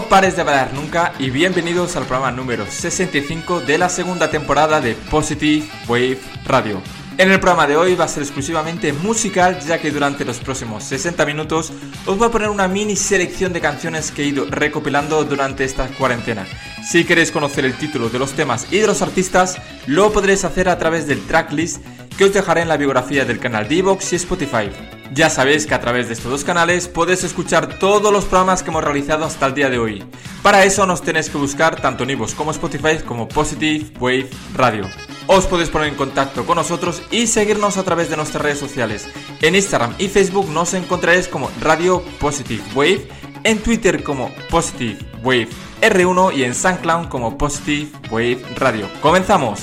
No pares de bailar nunca y bienvenidos al programa número 65 de la segunda temporada de Positive Wave Radio. En el programa de hoy va a ser exclusivamente musical ya que durante los próximos 60 minutos os voy a poner una mini selección de canciones que he ido recopilando durante esta cuarentena. Si queréis conocer el título de los temas y de los artistas, lo podréis hacer a través del tracklist que os dejaré en la biografía del canal de Evox y Spotify. Ya sabéis que a través de estos dos canales podéis escuchar todos los programas que hemos realizado hasta el día de hoy. Para eso nos tenéis que buscar tanto en iVoox como Spotify como Positive Wave Radio. Os podéis poner en contacto con nosotros y seguirnos a través de nuestras redes sociales. En Instagram y Facebook nos encontraréis como Radio Positive Wave, en Twitter como Positive Wave R1 y en SoundCloud como Positive Wave Radio. ¡Comenzamos!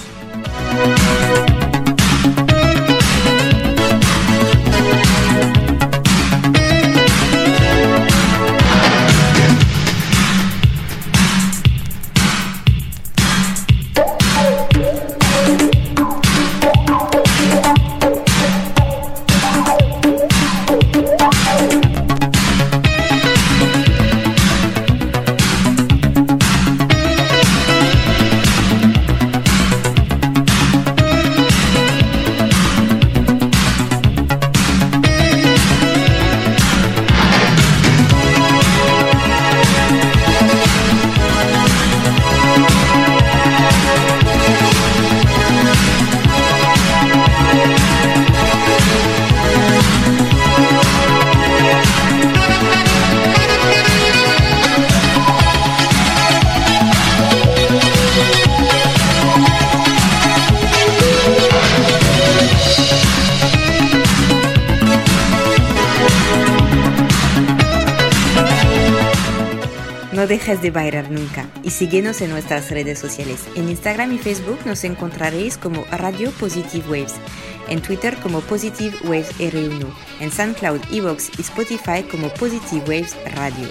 Dejes de bailar nunca y síguenos en nuestras redes sociales. En Instagram y Facebook nos encontraréis como Radio Positive Waves, en Twitter como Positive Waves R1, en SoundCloud, Evox y Spotify como Positive Waves Radio.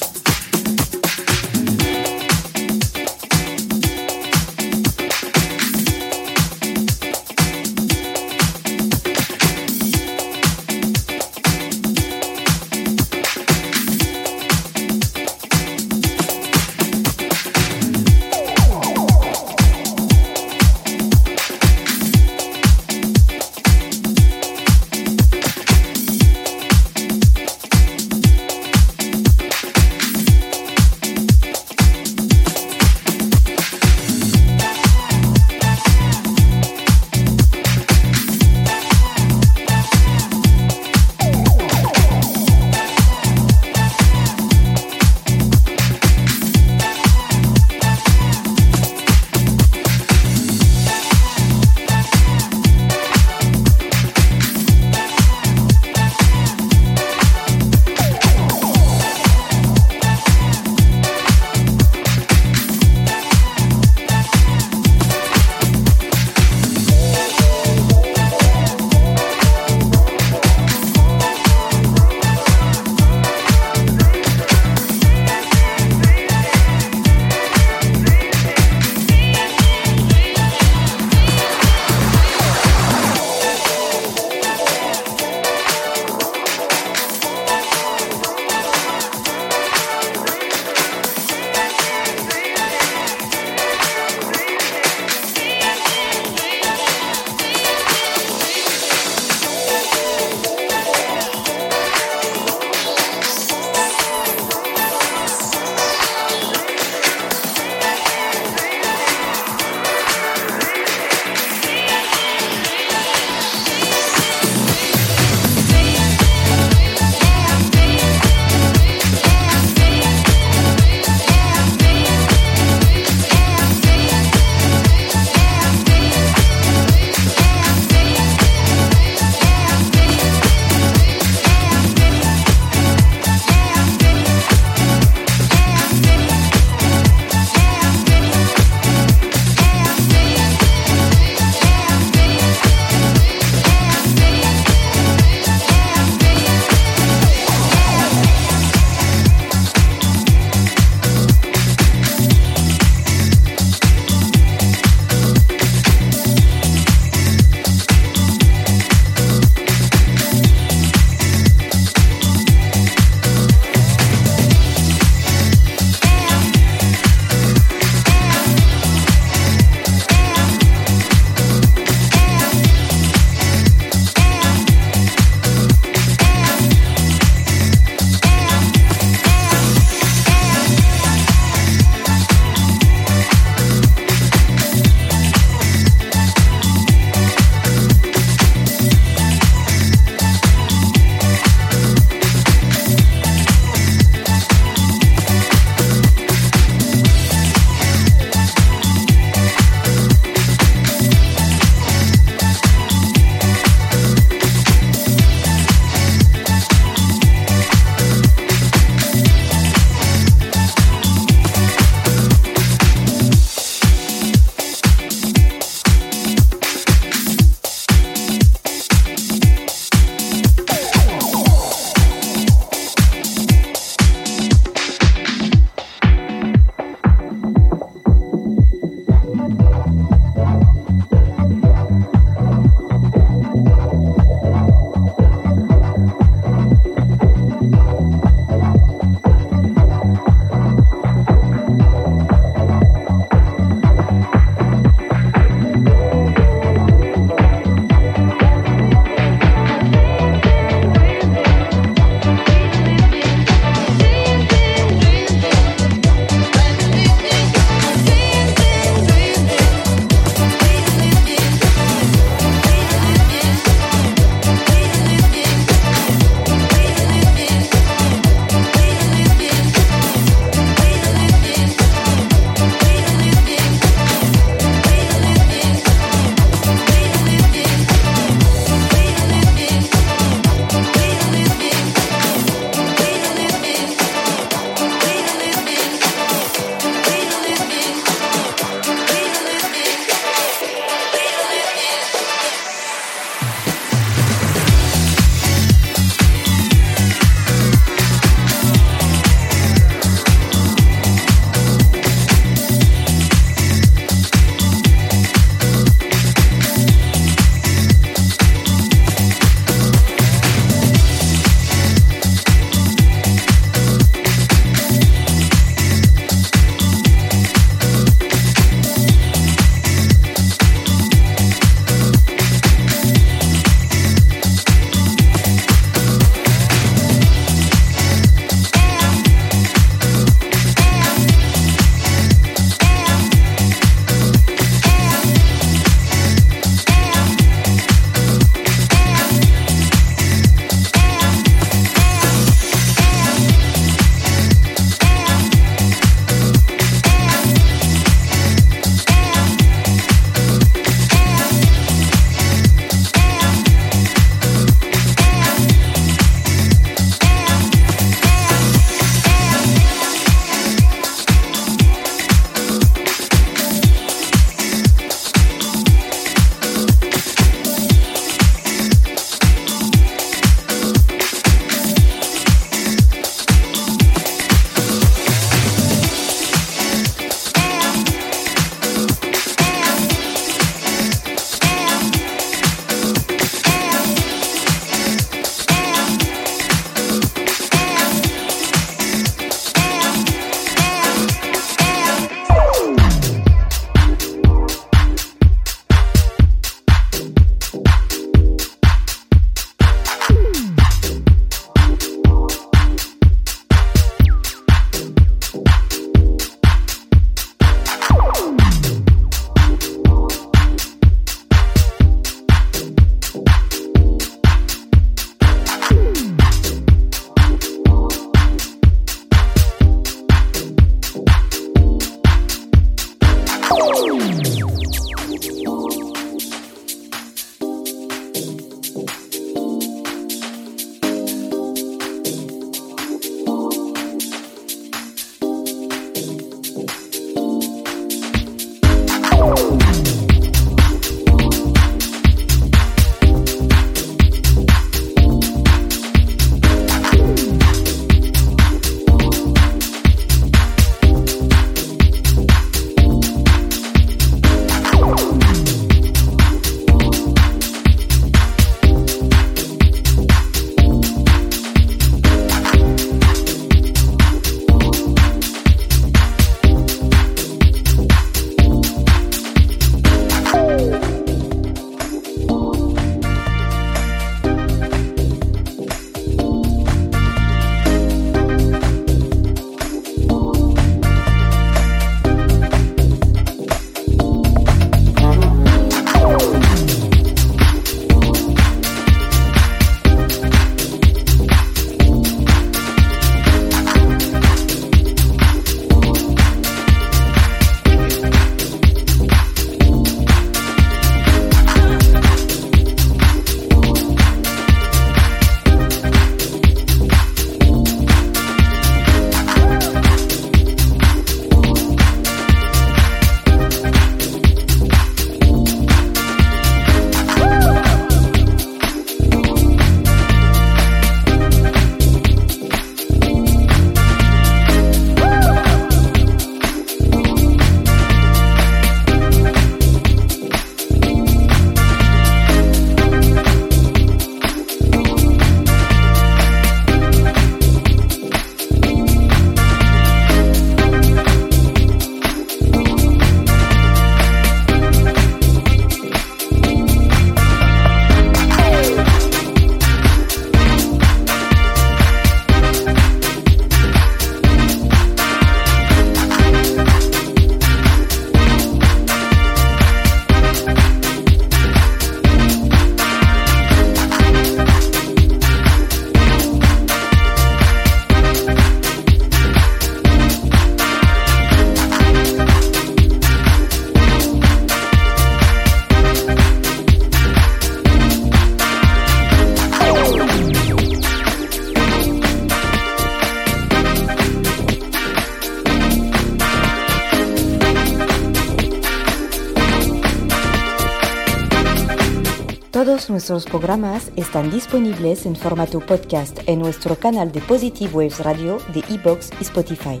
Nuestros programas están disponibles en formato podcast en nuestro canal de Positive Waves Radio de iBox y Spotify.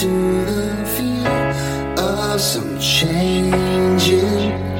to the fear of some changing.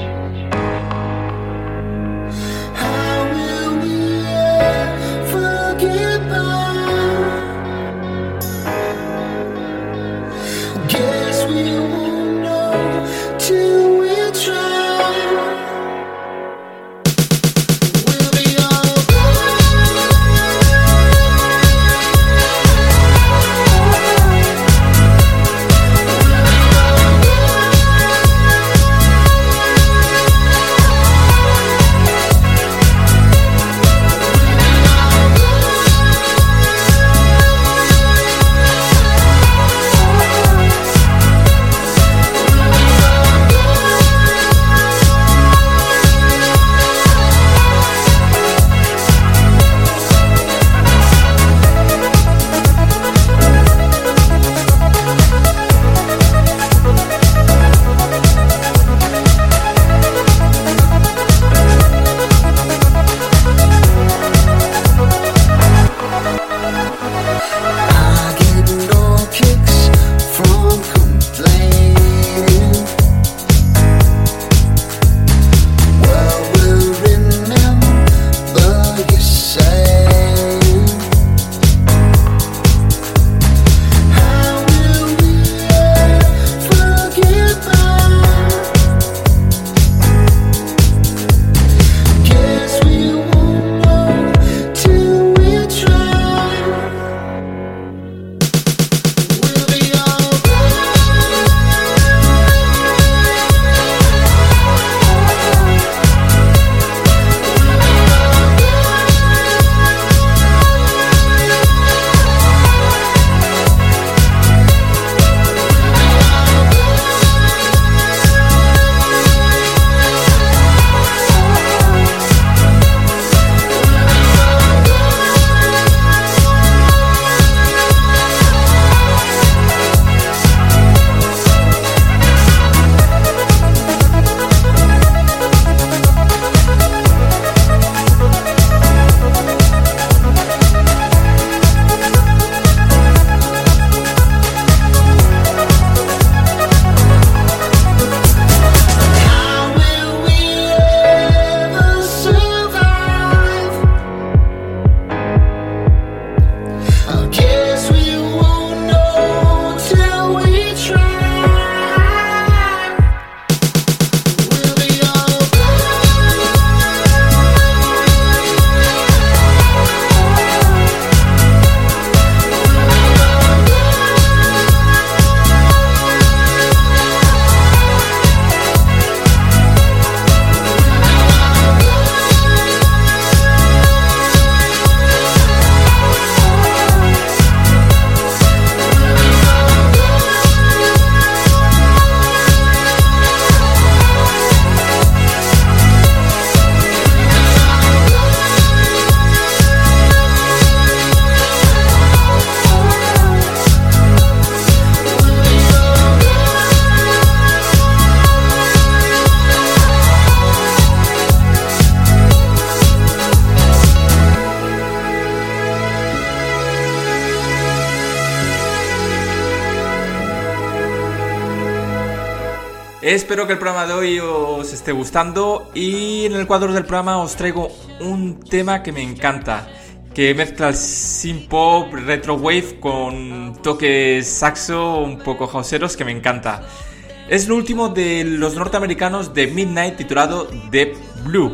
Espero que el programa de hoy os esté gustando y en el cuadro del programa os traigo un tema que me encanta, que mezcla el synth pop, retro wave con toques saxo un poco houseeros que me encanta. Es el último de los norteamericanos de Midnight titulado The Blue.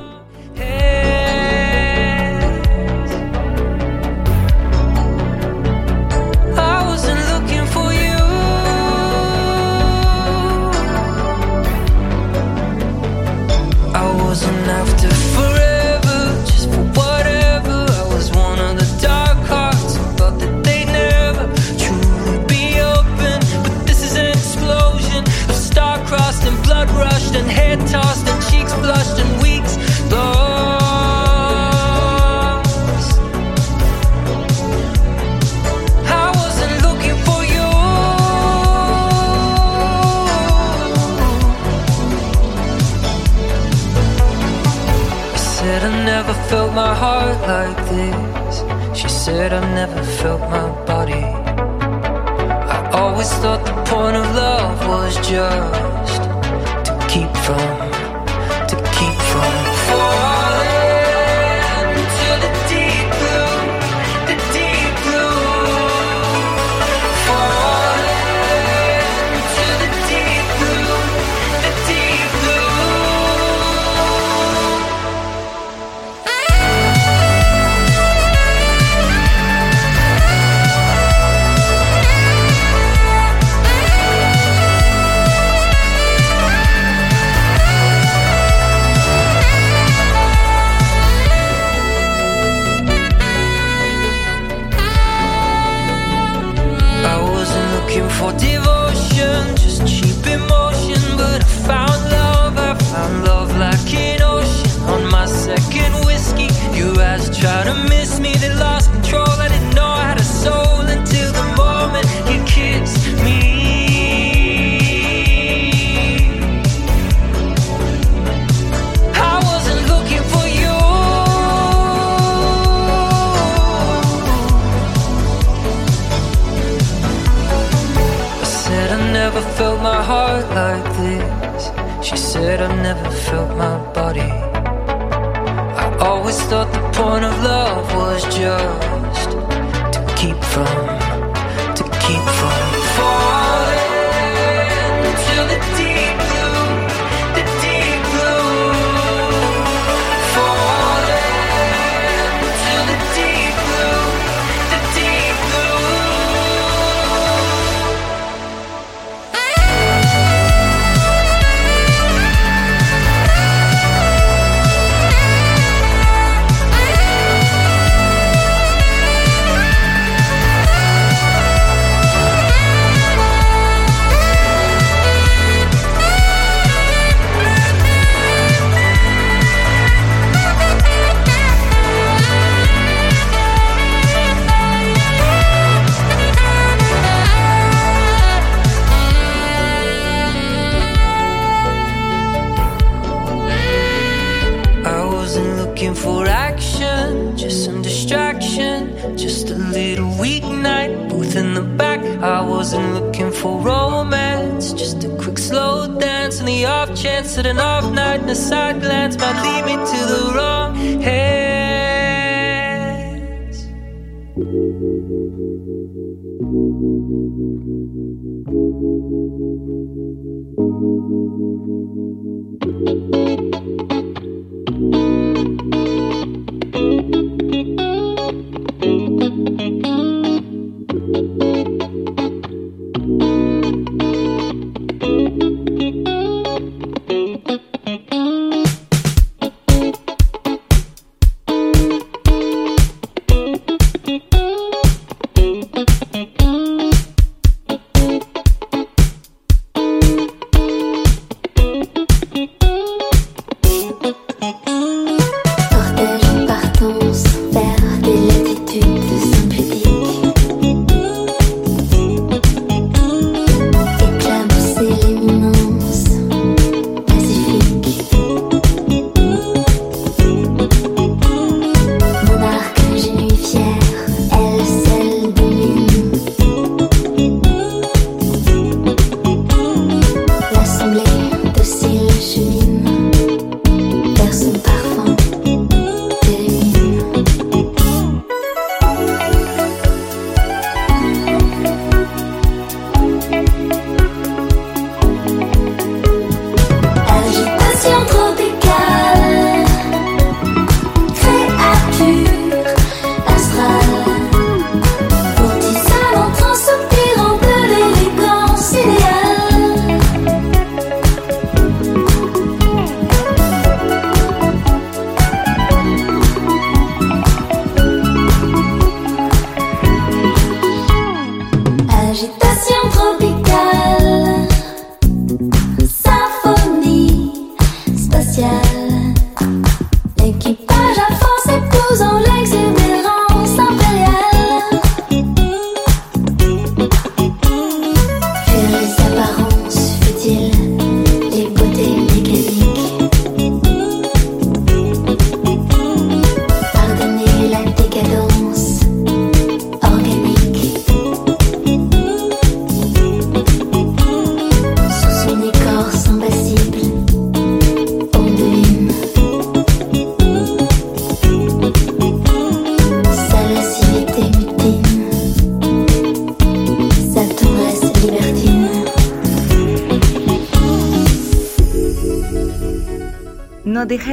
chance at an off night and a side glance might lead me to the wrong hands.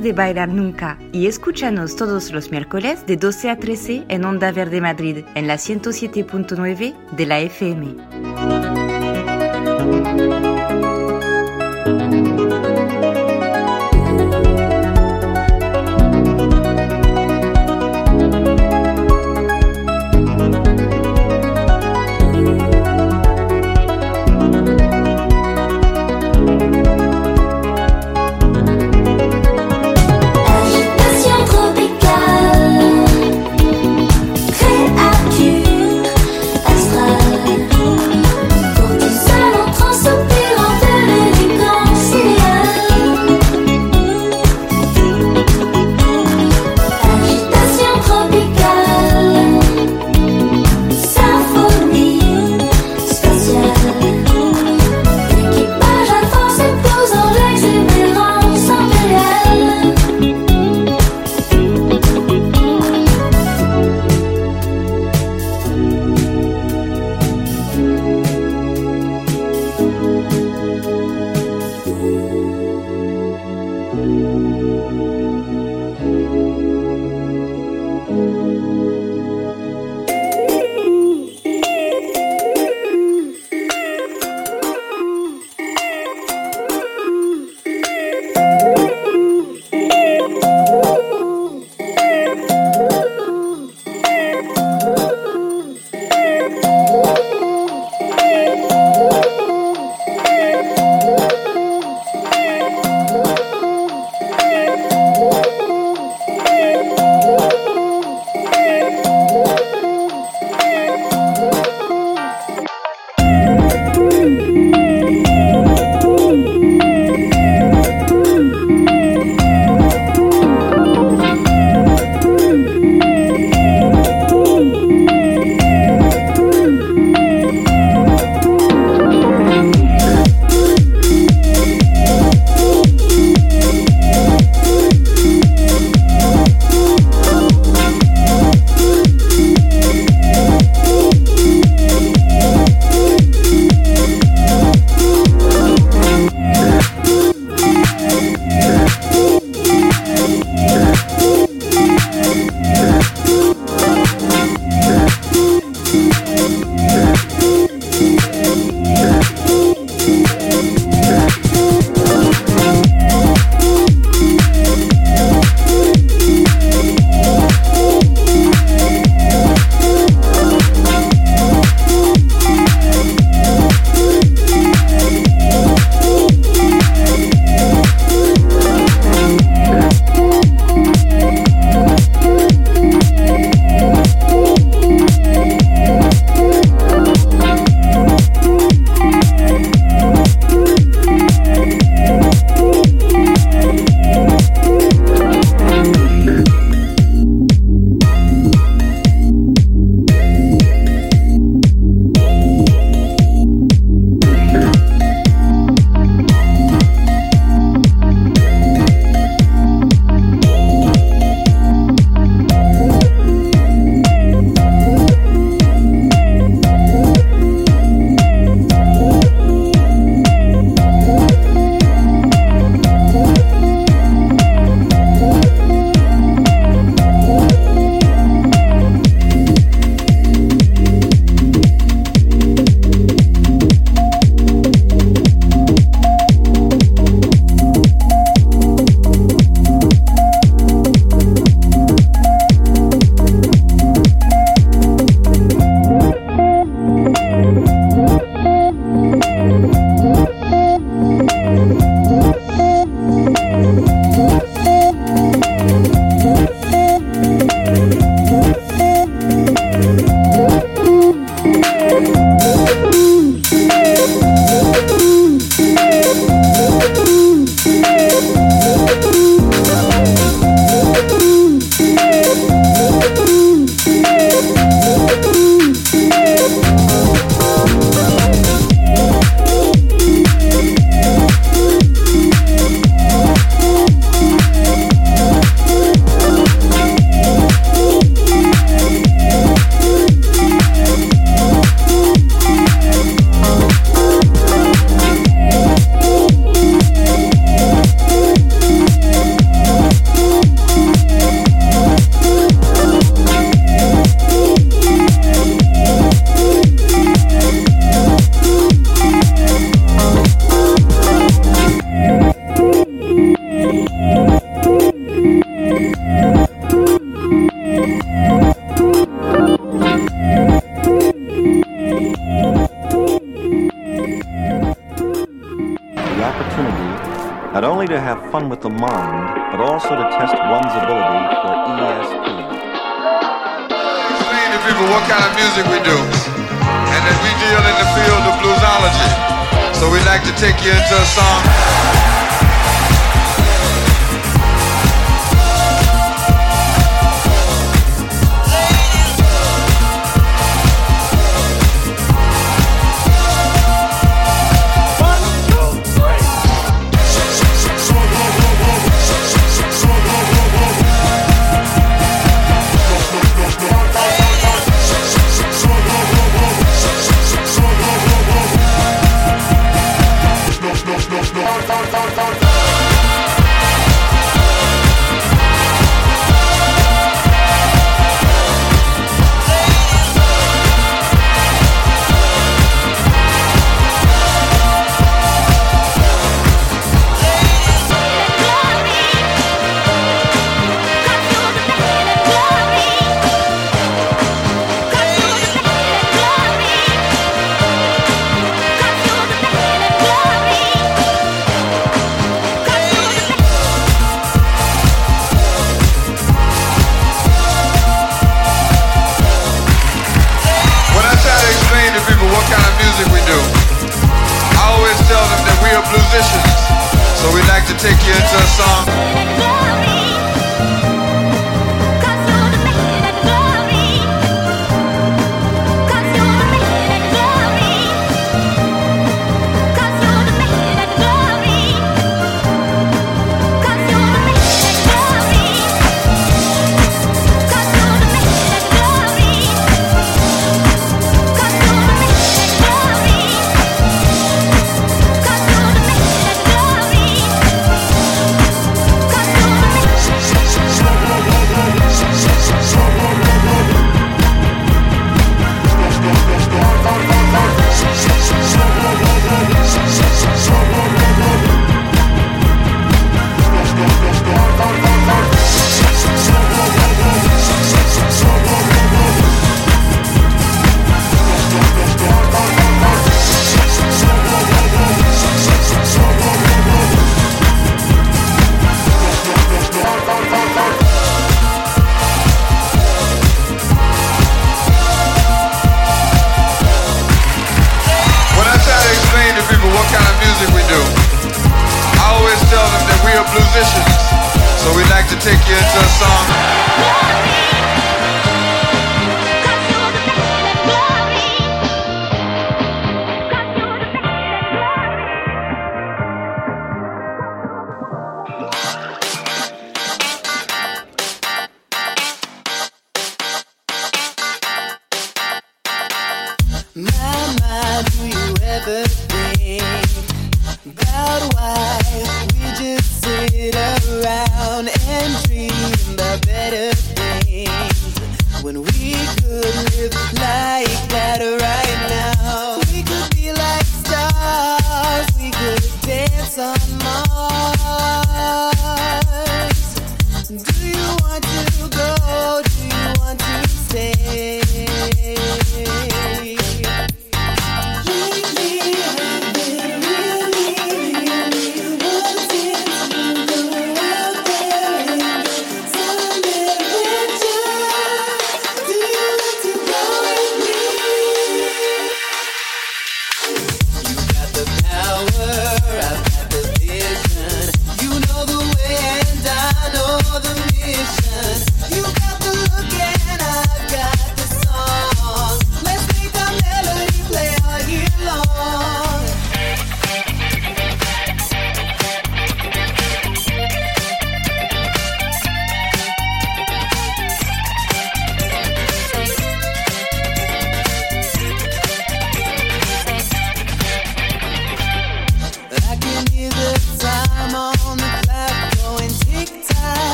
De bailar nunca y escúchanos todos los miércoles de 12 a 13 en Onda Verde Madrid en la 107.9 de la FM.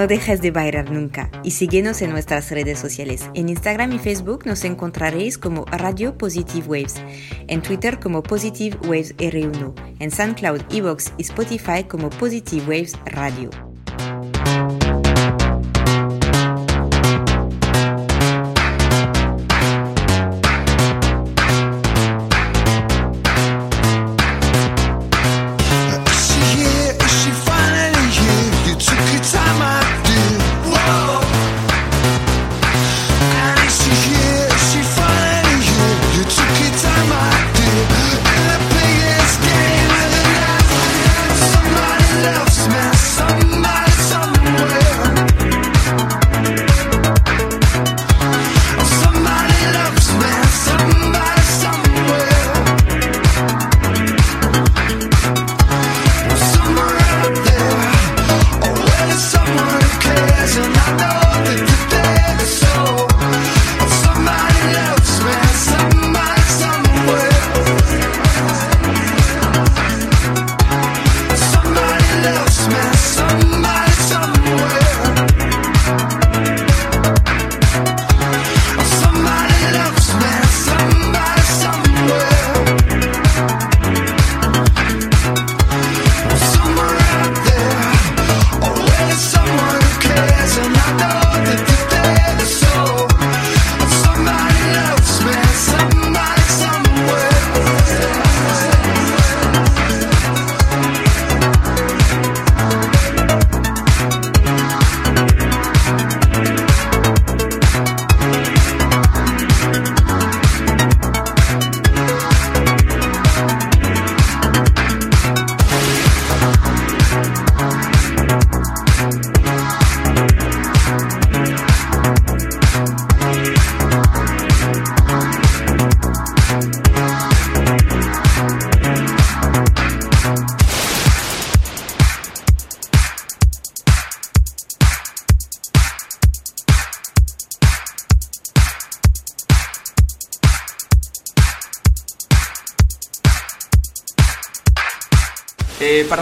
No dejes de bailar nunca y síguenos en nuestras redes sociales. En Instagram y Facebook nos encontraréis como Radio Positive Waves, en Twitter como Positive Waves R1, en SoundCloud, Evox y Spotify como Positive Waves Radio.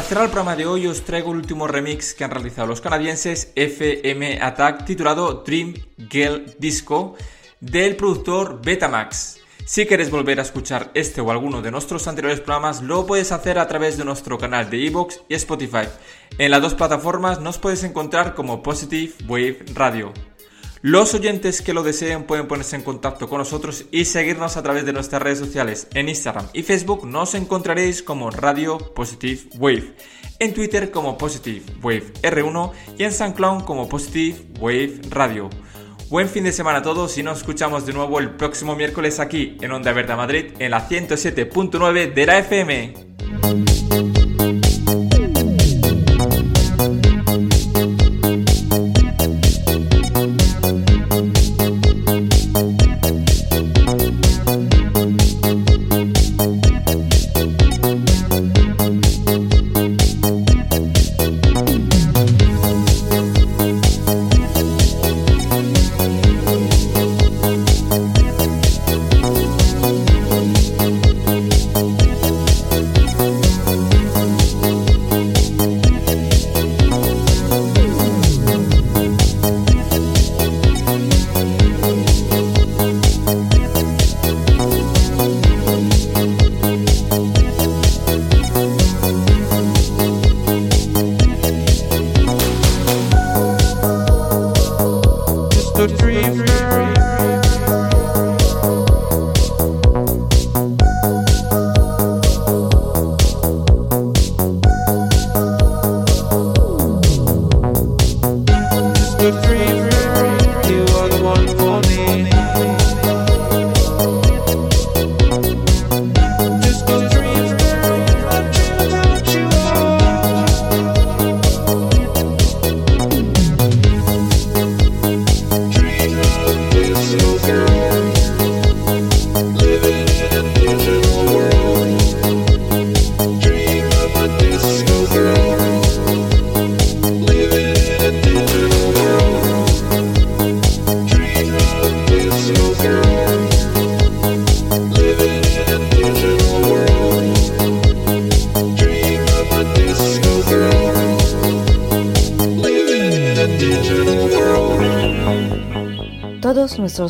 Cerrar el programa de hoy os traigo el último remix que han realizado los canadienses FM Attack titulado Dream Girl Disco del productor Betamax. Si quieres volver a escuchar este o alguno de nuestros anteriores programas, lo puedes hacer a través de nuestro canal de Evox y Spotify. En las dos plataformas nos puedes encontrar como Positive Wave Radio. Los oyentes que lo deseen pueden ponerse en contacto con nosotros y seguirnos a través de nuestras redes sociales. En Instagram y Facebook nos encontraréis como Radio Positive Wave, en Twitter como Positive Wave R1 y en SoundCloud como Positive Wave Radio. Buen fin de semana a todos y nos escuchamos de nuevo el próximo miércoles aquí en Onda Verde Madrid en la 107.9 de la FM.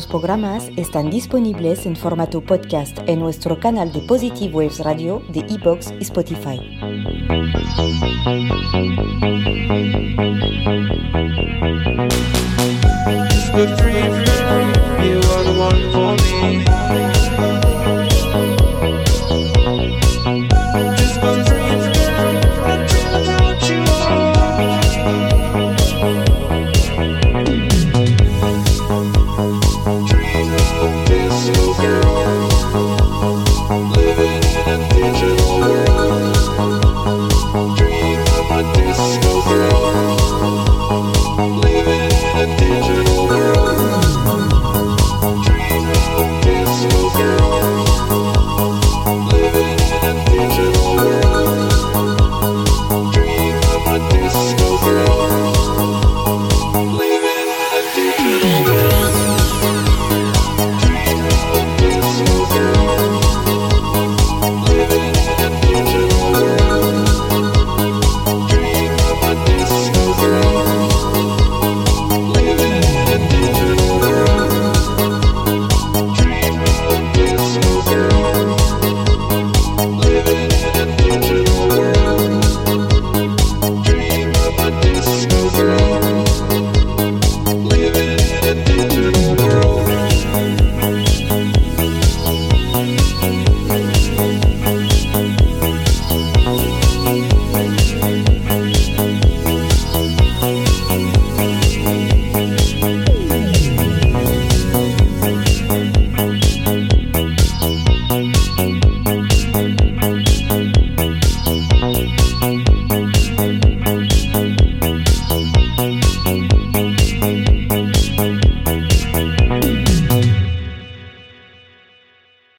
Programas están disponibles en formato podcast en nuestro canal de Positive Waves Radio de iBox y Spotify.